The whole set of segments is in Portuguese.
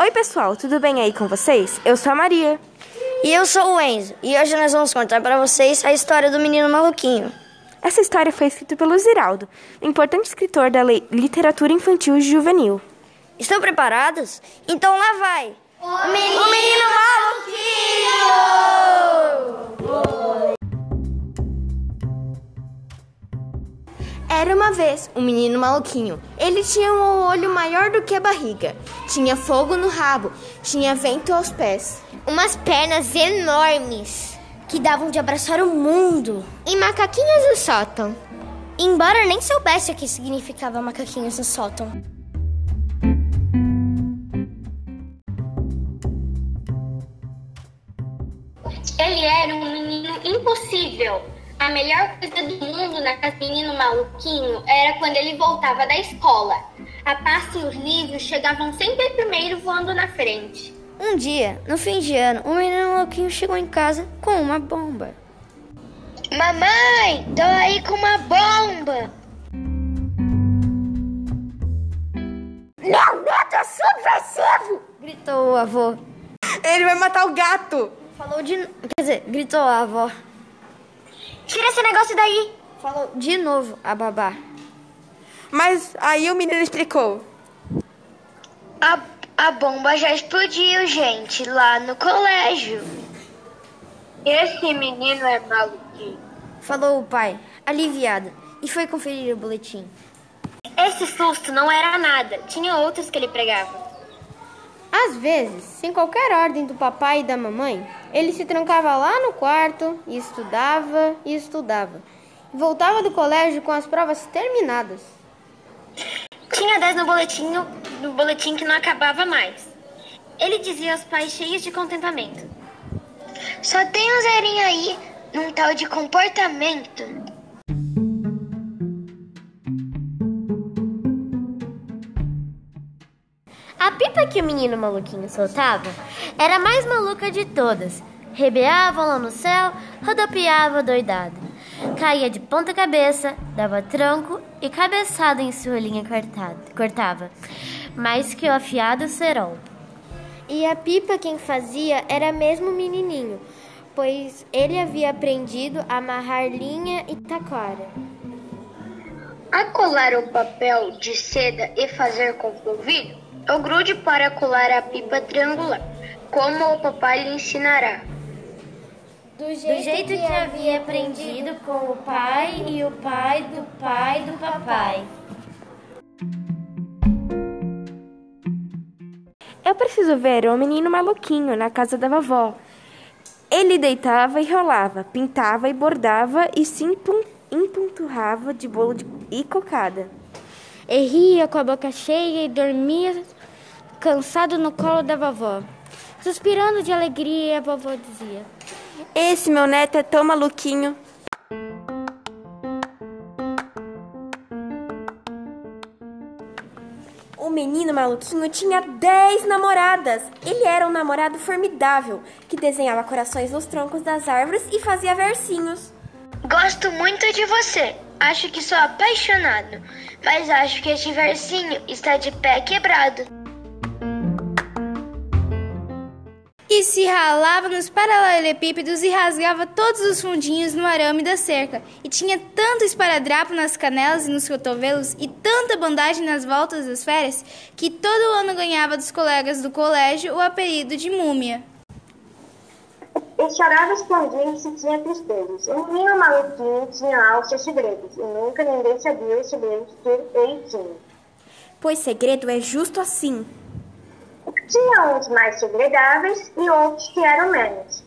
Oi, pessoal, tudo bem aí com vocês? Eu sou a Maria. E eu sou o Enzo, e hoje nós vamos contar para vocês a história do menino maluquinho. Essa história foi escrita pelo Ziraldo, importante escritor da literatura infantil e juvenil. Estão preparados? Então lá vai! O menino, o menino maluquinho! Era uma vez um menino maluquinho. Ele tinha um olho maior do que a barriga, tinha fogo no rabo, tinha vento aos pés, umas pernas enormes que davam de abraçar o mundo e macaquinhos no sótão. Embora nem soubesse o que significava macaquinhos no sótão. A melhor coisa do mundo na casa do menino maluquinho era quando ele voltava da escola. A pasta e os livros chegavam sempre primeiro voando na frente. Um dia, no fim de ano, o menino maluquinho chegou em casa com uma bomba. Mamãe, tô aí com uma bomba! Meu neto é subversivo! Gritou o avô. Ele vai matar o gato! Falou de. Quer dizer, gritou a avó. Tira esse negócio daí! Falou de novo a babá. Mas aí o menino explicou. A, a bomba já explodiu, gente, lá no colégio. Esse menino é maluquinho. Falou o pai, aliviado, e foi conferir o boletim. Esse susto não era nada, tinha outros que ele pregava. Às vezes, sem qualquer ordem do papai e da mamãe, ele se trancava lá no quarto e estudava e estudava. E voltava do colégio com as provas terminadas. Tinha 10 no boletim, no boletim que não acabava mais. Ele dizia aos pais cheios de contentamento. Só tem um zerinho aí num tal de comportamento. Pipa que o menino maluquinho soltava era a mais maluca de todas. Rebeava lá no céu, rodopiava doidado. Caía de ponta cabeça, dava tranco e cabeçada em sua linha cortava, mais que o afiado cerol. E a pipa quem fazia era mesmo o menininho, pois ele havia aprendido a amarrar linha e taquara. A colar o papel de seda e fazer com polvilho o grude para colar a pipa triangular, como o papai lhe ensinará. Do jeito, do jeito que, que havia aprendido com o pai e o pai do pai do papai. Eu preciso ver o menino maluquinho na casa da vovó. Ele deitava e rolava, pintava e bordava e se empunturrava de bolo de... e cocada. E ria com a boca cheia e dormia cansado no colo da vovó. Suspirando de alegria, a vovó dizia: Esse meu neto é tão maluquinho. O menino maluquinho tinha 10 namoradas. Ele era um namorado formidável que desenhava corações nos troncos das árvores e fazia versinhos. Gosto muito de você. Acho que sou apaixonado, mas acho que este versinho está de pé quebrado. E se ralava nos paralelepípedos e rasgava todos os fundinhos no arame da cerca. E tinha tanto esparadrapo nas canelas e nos cotovelos e tanta bandagem nas voltas das férias que todo ano ganhava dos colegas do colégio o apelido de múmia. E chorava escondido se tinha tristezas. O menino maluquinho tinha altos segredos e nunca ninguém sabia os segredos que ele tinha. Pois segredo é justo assim. Tinha uns mais segredáveis e outros que eram menos.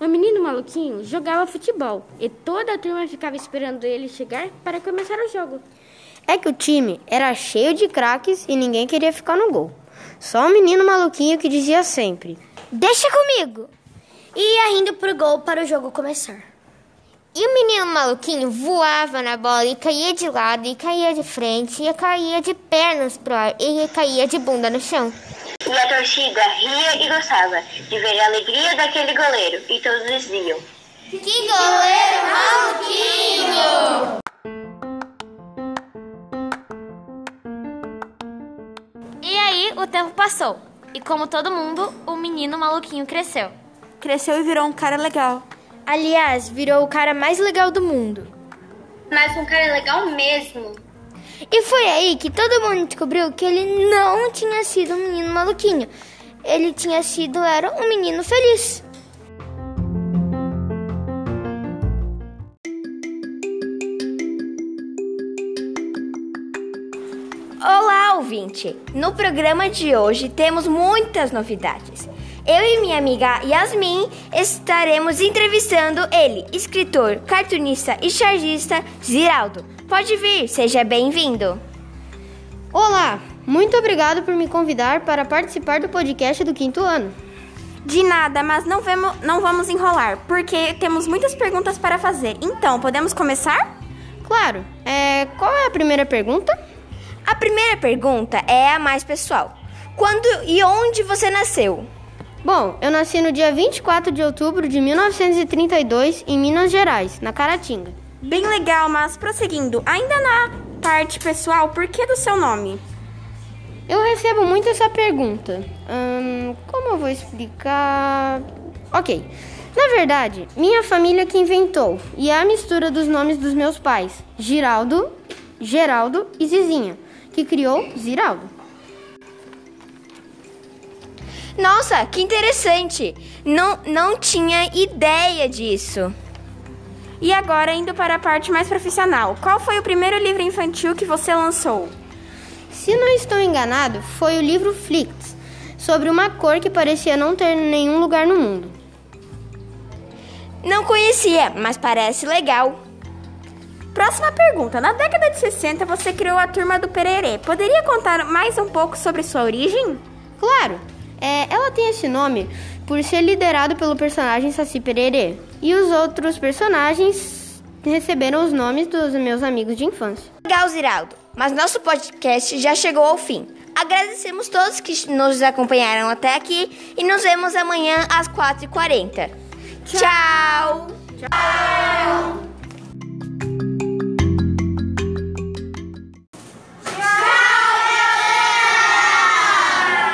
O menino maluquinho jogava futebol e toda a turma ficava esperando ele chegar para começar o jogo. É que o time era cheio de craques e ninguém queria ficar no gol. Só o menino maluquinho que dizia sempre: Deixa comigo! E ia rindo pro gol para o jogo começar. E o menino maluquinho voava na bola e caía de lado, e caía de frente, e caía de pernas pro ar, e caía de bunda no chão. E a torcida ria e gostava de ver a alegria daquele goleiro. E todos diziam: Que goleiro maluquinho! E aí o tempo passou. E como todo mundo, o menino maluquinho cresceu. Cresceu e virou um cara legal. Aliás, virou o cara mais legal do mundo. Mas um cara legal mesmo. E foi aí que todo mundo descobriu que ele não tinha sido um menino maluquinho. Ele tinha sido, era um menino feliz. Olá, ouvinte! No programa de hoje temos muitas novidades. Eu e minha amiga Yasmin estaremos entrevistando ele, escritor, cartunista e chargista Ziraldo. Pode vir, seja bem-vindo. Olá, muito obrigado por me convidar para participar do podcast do quinto ano. De nada, mas não, vemos, não vamos enrolar, porque temos muitas perguntas para fazer. Então, podemos começar? Claro, é, qual é a primeira pergunta? A primeira pergunta é a mais pessoal. Quando e onde você nasceu? Bom, eu nasci no dia 24 de outubro de 1932 em Minas Gerais, na Caratinga. Bem legal, mas prosseguindo, ainda na parte pessoal, por que do seu nome? Eu recebo muito essa pergunta. Hum, como eu vou explicar? Ok. Na verdade, minha família que inventou e é a mistura dos nomes dos meus pais, Giraldo, Geraldo e Zizinha, que criou Ziraldo. Nossa, que interessante! Não, não tinha ideia disso. E agora, indo para a parte mais profissional, qual foi o primeiro livro infantil que você lançou? Se não estou enganado, foi o livro Flix, sobre uma cor que parecia não ter nenhum lugar no mundo. Não conhecia, mas parece legal. Próxima pergunta. Na década de 60, você criou a Turma do Pererê. Poderia contar mais um pouco sobre sua origem? Claro! É, ela tem esse nome por ser liderado pelo personagem Saci Pererê. E os outros personagens receberam os nomes dos meus amigos de infância. Legal, Ziraldo. Mas nosso podcast já chegou ao fim. Agradecemos todos que nos acompanharam até aqui e nos vemos amanhã às 4h40. Tchau! Tchau!